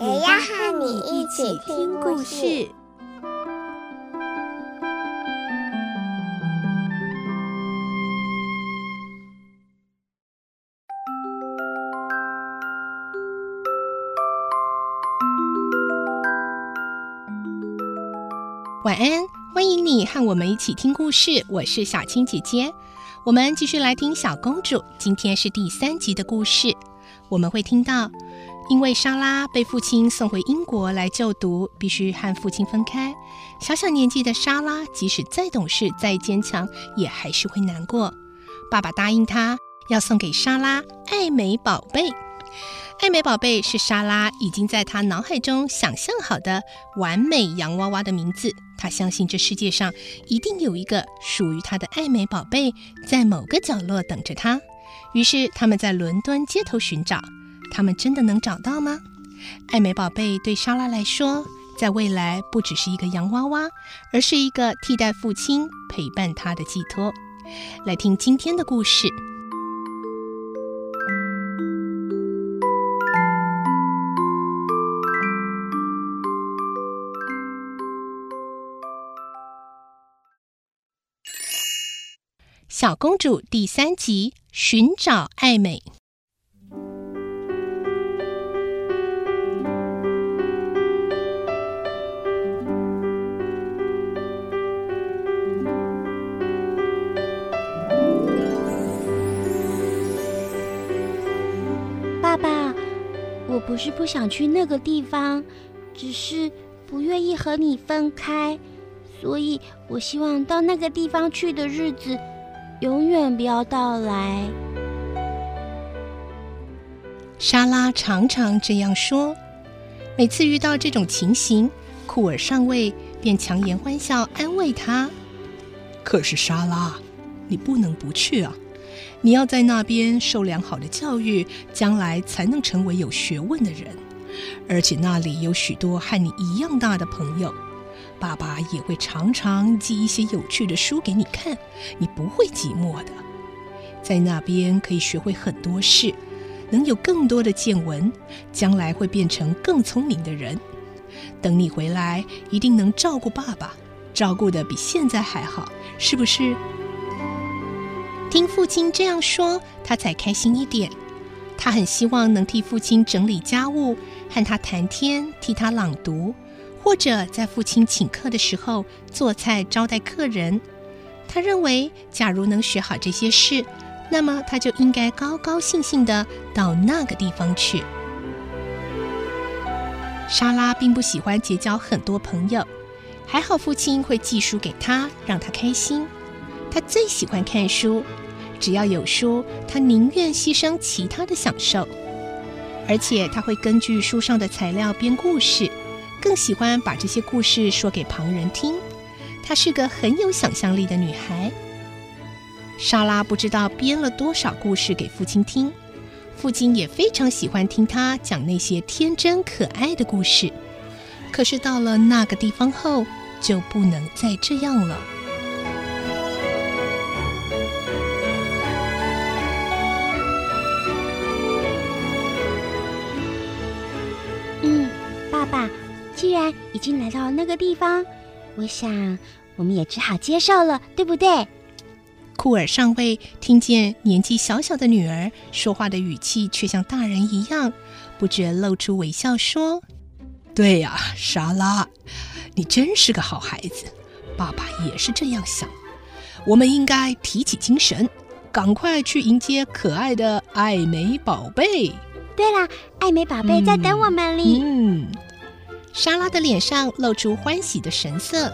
也要和你一起听故事。晚安，欢迎你和我们一起听故事。我是小青姐姐，我们继续来听小公主。今天是第三集的故事，我们会听到，因为莎拉被父亲送回英国来就读，必须和父亲分开。小小年纪的莎拉，即使再懂事、再坚强，也还是会难过。爸爸答应她要送给莎拉爱美宝贝。爱美宝贝是莎拉已经在她脑海中想象好的完美洋娃娃的名字。她相信这世界上一定有一个属于她的爱美宝贝，在某个角落等着她。于是他们在伦敦街头寻找，他们真的能找到吗？爱美宝贝对莎拉来说，在未来不只是一个洋娃娃，而是一个替代父亲陪伴她的寄托。来听今天的故事。小公主第三集：寻找爱美。不是不想去那个地方，只是不愿意和你分开，所以我希望到那个地方去的日子。永远不要到来。莎拉常常这样说。每次遇到这种情形，库尔上尉便强颜欢笑安慰她。可是莎拉，你不能不去啊！你要在那边受良好的教育，将来才能成为有学问的人。而且那里有许多和你一样大的朋友。爸爸也会常常寄一些有趣的书给你看，你不会寂寞的。在那边可以学会很多事，能有更多的见闻，将来会变成更聪明的人。等你回来，一定能照顾爸爸，照顾得比现在还好，是不是？听父亲这样说，他才开心一点。他很希望能替父亲整理家务，和他谈天，替他朗读。或者在父亲请客的时候做菜招待客人，他认为，假如能学好这些事，那么他就应该高高兴兴的到那个地方去。莎拉并不喜欢结交很多朋友，还好父亲会寄书给他，让他开心。他最喜欢看书，只要有书，他宁愿牺牲其他的享受，而且他会根据书上的材料编故事。更喜欢把这些故事说给旁人听。她是个很有想象力的女孩。莎拉不知道编了多少故事给父亲听，父亲也非常喜欢听她讲那些天真可爱的故事。可是到了那个地方后，就不能再这样了。爸。既然已经来到那个地方，我想我们也只好接受了，对不对？库尔上尉听见年纪小小的女儿说话的语气却像大人一样，不觉露出微笑，说：“对呀，莎拉，你真是个好孩子。爸爸也是这样想。我们应该提起精神，赶快去迎接可爱的爱美宝贝。对了，爱美宝贝在等我们哩。嗯”莎拉的脸上露出欢喜的神色。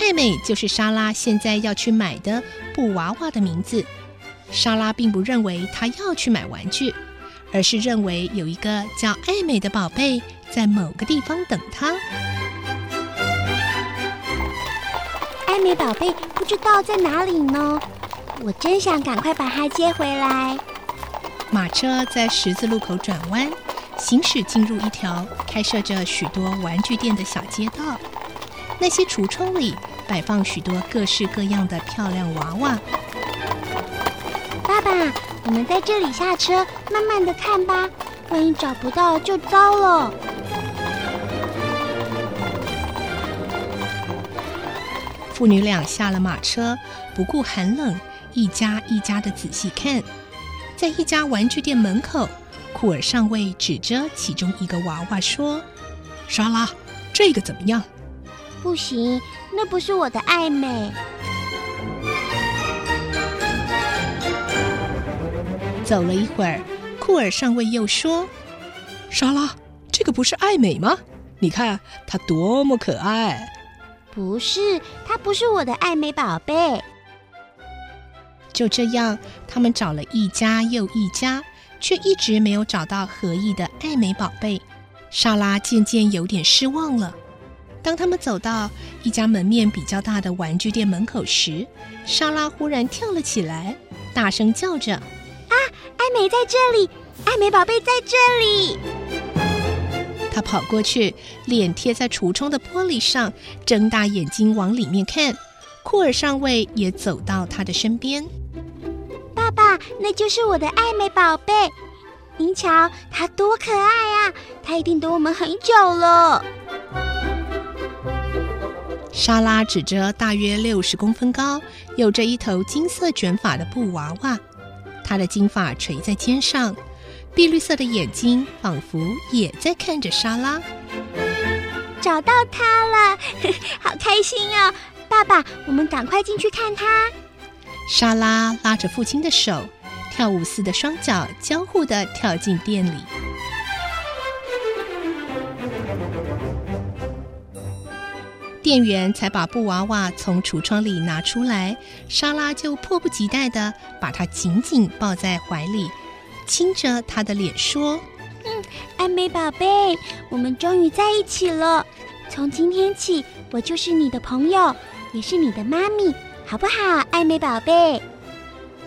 艾美就是莎拉现在要去买的布娃娃的名字。莎拉并不认为她要去买玩具，而是认为有一个叫艾美的宝贝在某个地方等她。艾美宝贝不知道在哪里呢，我真想赶快把她接回来。马车在十字路口转弯，行驶进入一条开设着许多玩具店的小街道。那些橱窗里摆放许多各式各样的漂亮娃娃。爸爸，我们在这里下车，慢慢的看吧，万一找不到就糟了。父女俩下了马车，不顾寒冷，一家一家的仔细看。在一家玩具店门口，库尔上尉指着其中一个娃娃说：“莎拉，这个怎么样？”“不行，那不是我的爱美。”走了一会儿，库尔上尉又说：“莎拉，这个不是爱美吗？你看她多么可爱。”不是，她不是我的爱美宝贝。就这样，他们找了一家又一家，却一直没有找到合意的艾美宝贝。莎拉渐渐有点失望了。当他们走到一家门面比较大的玩具店门口时，莎拉忽然跳了起来，大声叫着：“啊，艾美在这里！艾美宝贝在这里！”她跑过去，脸贴在橱窗的玻璃上，睁大眼睛往里面看。库尔上尉也走到他的身边。爸爸，那就是我的爱美宝贝。您瞧，它多可爱啊！它一定等我们很久了。莎拉指着大约六十公分高、有着一头金色卷发的布娃娃，她的金发垂在肩上。碧绿色的眼睛仿佛也在看着莎拉。找到它了，好开心哦！爸爸，我们赶快进去看她。莎拉拉着父亲的手，跳舞似的双脚交互的跳进店里。店员才把布娃娃从橱窗里拿出来，莎拉就迫不及待的把它紧紧抱在怀里。亲着他的脸说：“嗯，艾美宝贝，我们终于在一起了。从今天起，我就是你的朋友，也是你的妈咪，好不好，艾美宝贝？”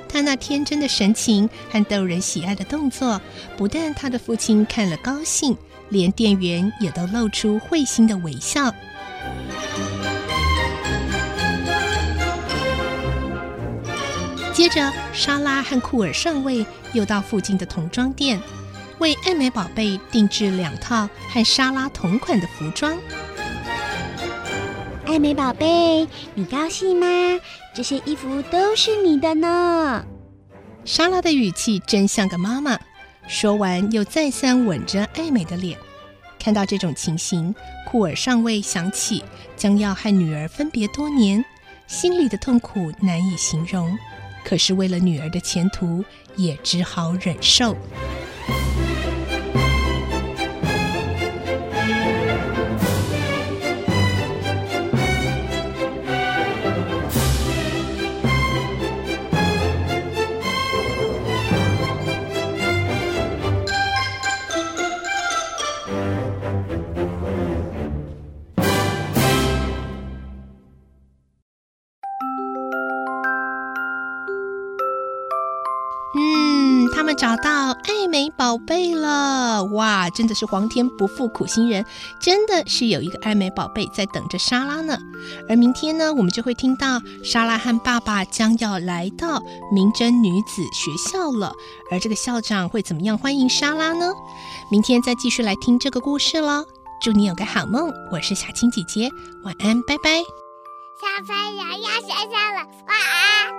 他那天真的神情和逗人喜爱的动作，不但他的父亲看了高兴，连店员也都露出会心的微笑。接着，莎拉和库尔上尉又到附近的童装店，为艾美宝贝定制两套和莎拉同款的服装。艾美宝贝，你高兴吗？这些衣服都是你的呢。莎拉的语气真像个妈妈。说完，又再三吻着艾美的脸。看到这种情形，库尔上尉想起将要和女儿分别多年，心里的痛苦难以形容。可是为了女儿的前途，也只好忍受。他宝贝了！哇，真的是皇天不负苦心人，真的是有一个爱美宝贝在等着莎拉呢。而明天呢，我们就会听到莎拉和爸爸将要来到明真女子学校了，而这个校长会怎么样欢迎莎拉呢？明天再继续来听这个故事喽！祝你有个好梦，我是小青姐姐，晚安，拜拜。小朋友要睡觉了，晚安。